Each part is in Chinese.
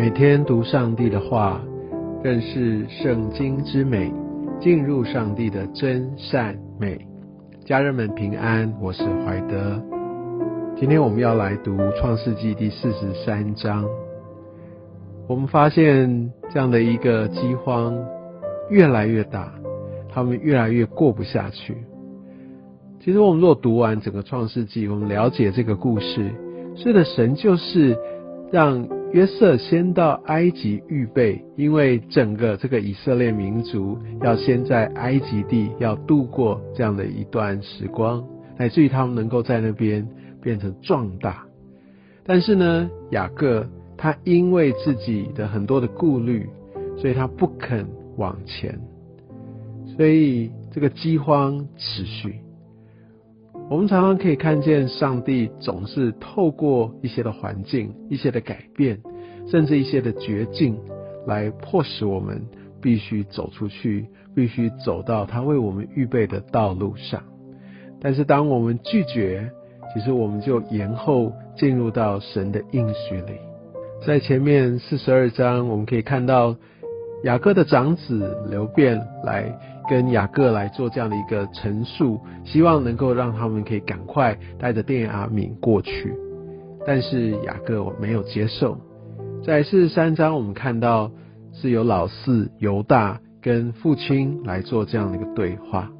每天读上帝的话，认识圣经之美，进入上帝的真善美。家人们平安，我是怀德。今天我们要来读创世纪第四十三章。我们发现这样的一个饥荒越来越大，他们越来越过不下去。其实我们若读完整个创世纪，我们了解这个故事，是的，神就是让。约瑟先到埃及预备，因为整个这个以色列民族要先在埃及地要度过这样的一段时光，乃至于他们能够在那边变成壮大。但是呢，雅各他因为自己的很多的顾虑，所以他不肯往前，所以这个饥荒持续。我们常常可以看见，上帝总是透过一些的环境、一些的改变，甚至一些的绝境，来迫使我们必须走出去，必须走到他为我们预备的道路上。但是，当我们拒绝，其实我们就延后进入到神的应许里。在前面四十二章，我们可以看到雅各的长子刘辩来。跟雅各来做这样的一个陈述，希望能够让他们可以赶快带着电阿敏过去，但是雅各我没有接受。在四十三章，我们看到是由老四犹大跟父亲来做这样的一个对话。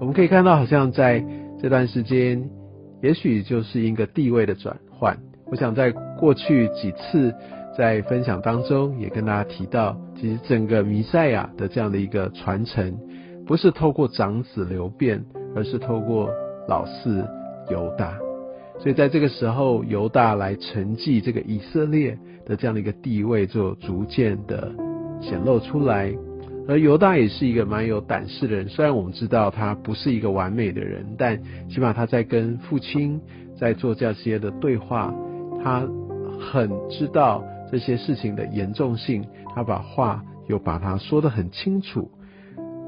我们可以看到，好像在这段时间，也许就是一个地位的转换。我想在过去几次在分享当中，也跟大家提到，其实整个弥赛亚的这样的一个传承。不是透过长子流变，而是透过老四犹大。所以在这个时候，犹大来承继这个以色列的这样的一个地位，就逐渐的显露出来。而犹大也是一个蛮有胆识的人，虽然我们知道他不是一个完美的人，但起码他在跟父亲在做这些的对话，他很知道这些事情的严重性，他把话又把它说得很清楚。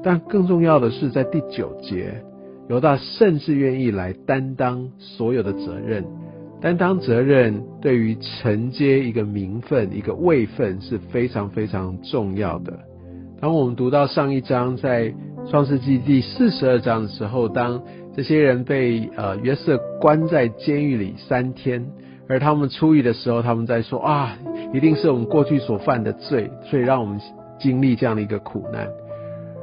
但更重要的是，在第九节，犹大甚至愿意来担当所有的责任，担当责任对于承接一个名分、一个位分是非常非常重要的。当我们读到上一章在创世纪第四十二章的时候，当这些人被呃约瑟关在监狱里三天，而他们出狱的时候，他们在说啊，一定是我们过去所犯的罪，所以让我们经历这样的一个苦难。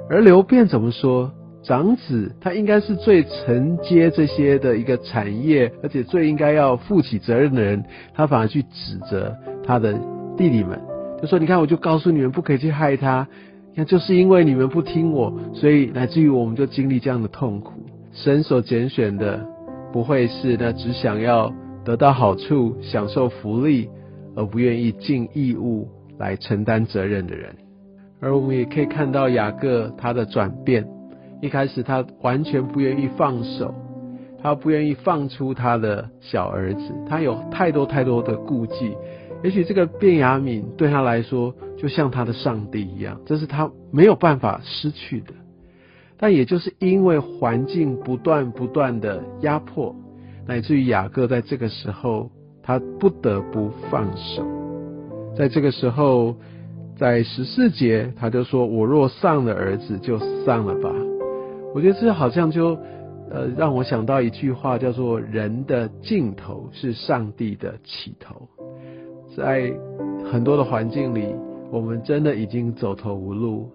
而刘辩怎么说？长子他应该是最承接这些的一个产业，而且最应该要负起责任的人，他反而去指责他的弟弟们，就说：“你看，我就告诉你们不可以去害他，看就是因为你们不听我，所以乃至于我们就经历这样的痛苦。神所拣选的不会是那只想要得到好处、享受福利，而不愿意尽义务来承担责任的人。”而我们也可以看到雅各他的转变，一开始他完全不愿意放手，他不愿意放出他的小儿子，他有太多太多的顾忌。也许这个卞雅敏对他来说就像他的上帝一样，这是他没有办法失去的。但也就是因为环境不断不断的压迫，乃至于雅各在这个时候他不得不放手，在这个时候。在十四节，他就说：“我若丧了儿子，就丧了吧。”我觉得这好像就，呃，让我想到一句话，叫做“人的尽头是上帝的起头”。在很多的环境里，我们真的已经走投无路，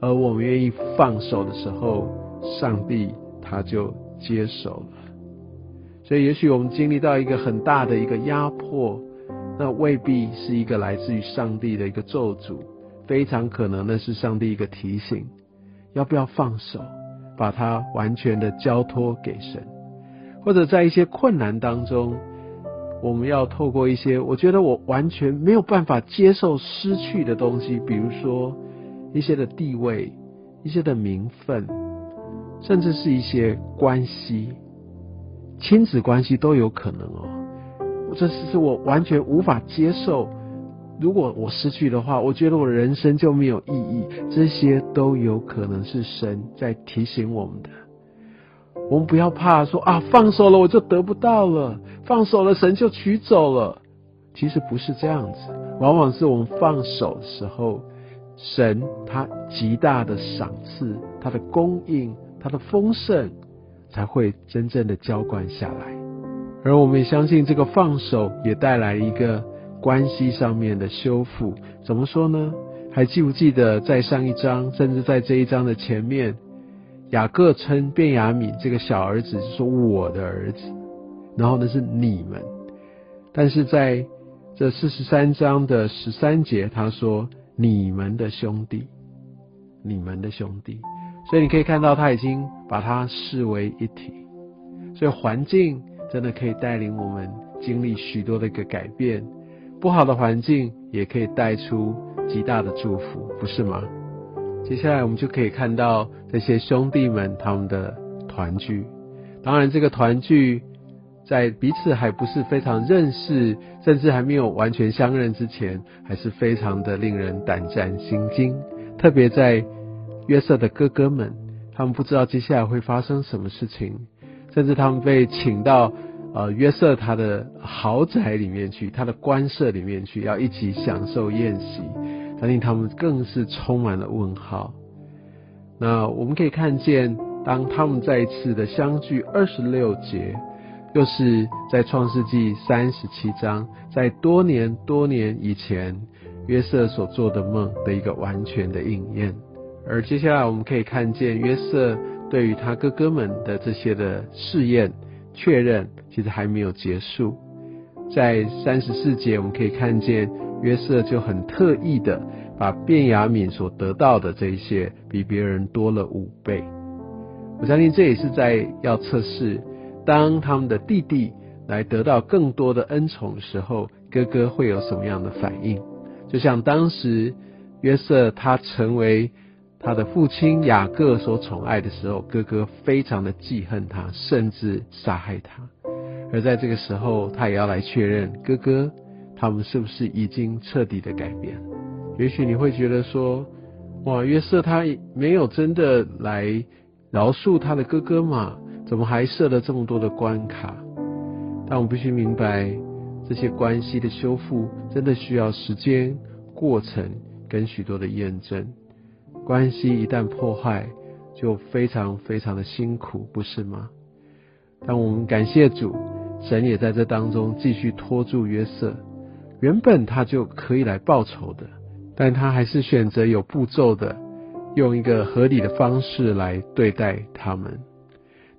而我们愿意放手的时候，上帝他就接手了。所以，也许我们经历到一个很大的一个压迫。那未必是一个来自于上帝的一个咒诅，非常可能那是上帝一个提醒，要不要放手，把它完全的交托给神，或者在一些困难当中，我们要透过一些我觉得我完全没有办法接受失去的东西，比如说一些的地位、一些的名分，甚至是一些关系，亲子关系都有可能哦。这是是我完全无法接受。如果我失去的话，我觉得我的人生就没有意义。这些都有可能是神在提醒我们的。我们不要怕说啊，放手了我就得不到了，放手了神就取走了。其实不是这样子。往往是我们放手的时候，神他极大的赏赐，他的供应，他的丰盛，才会真正的浇灌下来。而我们也相信，这个放手也带来一个关系上面的修复。怎么说呢？还记不记得在上一章，甚至在这一章的前面，雅各称便雅悯这个小儿子是说我的儿子，然后呢是你们。但是在这四十三章的十三节，他说你们的兄弟，你们的兄弟。所以你可以看到，他已经把它视为一体。所以环境真的可以带领我们经历许多的一个改变，不好的环境也可以带出。极大的祝福，不是吗？接下来我们就可以看到这些兄弟们他们的团聚。当然，这个团聚在彼此还不是非常认识，甚至还没有完全相认之前，还是非常的令人胆战心惊。特别在约瑟的哥哥们，他们不知道接下来会发生什么事情，甚至他们被请到。呃，约瑟他的豪宅里面去，他的官舍里面去，要一起享受宴席，相信他们更是充满了问号。那我们可以看见，当他们再一次的相聚，二十六节，又是在创世纪三十七章，在多年多年以前，约瑟所做的梦的一个完全的应验。而接下来我们可以看见，约瑟对于他哥哥们的这些的试验。确认其实还没有结束，在三十四节我们可以看见约瑟就很特意的把卞雅敏所得到的这一些比别人多了五倍。我相信这也是在要测试，当他们的弟弟来得到更多的恩宠时候，哥哥会有什么样的反应？就像当时约瑟他成为。他的父亲雅各所宠爱的时候，哥哥非常的记恨他，甚至杀害他。而在这个时候，他也要来确认哥哥他们是不是已经彻底的改变。也许你会觉得说，哇，约瑟他没有真的来饶恕他的哥哥嘛？怎么还设了这么多的关卡？但我必须明白，这些关系的修复真的需要时间、过程跟许多的验证。关系一旦破坏，就非常非常的辛苦，不是吗？但我们感谢主，神也在这当中继续拖住约瑟。原本他就可以来报仇的，但他还是选择有步骤的，用一个合理的方式来对待他们。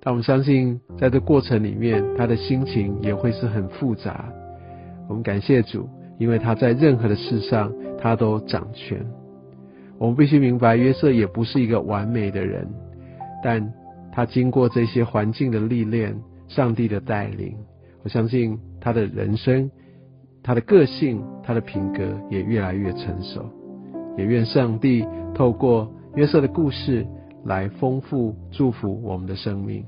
但我们相信，在这过程里面，他的心情也会是很复杂。我们感谢主，因为他在任何的事上，他都掌权。我们必须明白，约瑟也不是一个完美的人，但他经过这些环境的历练、上帝的带领，我相信他的人生、他的个性、他的品格也越来越成熟。也愿上帝透过约瑟的故事来丰富、祝福我们的生命。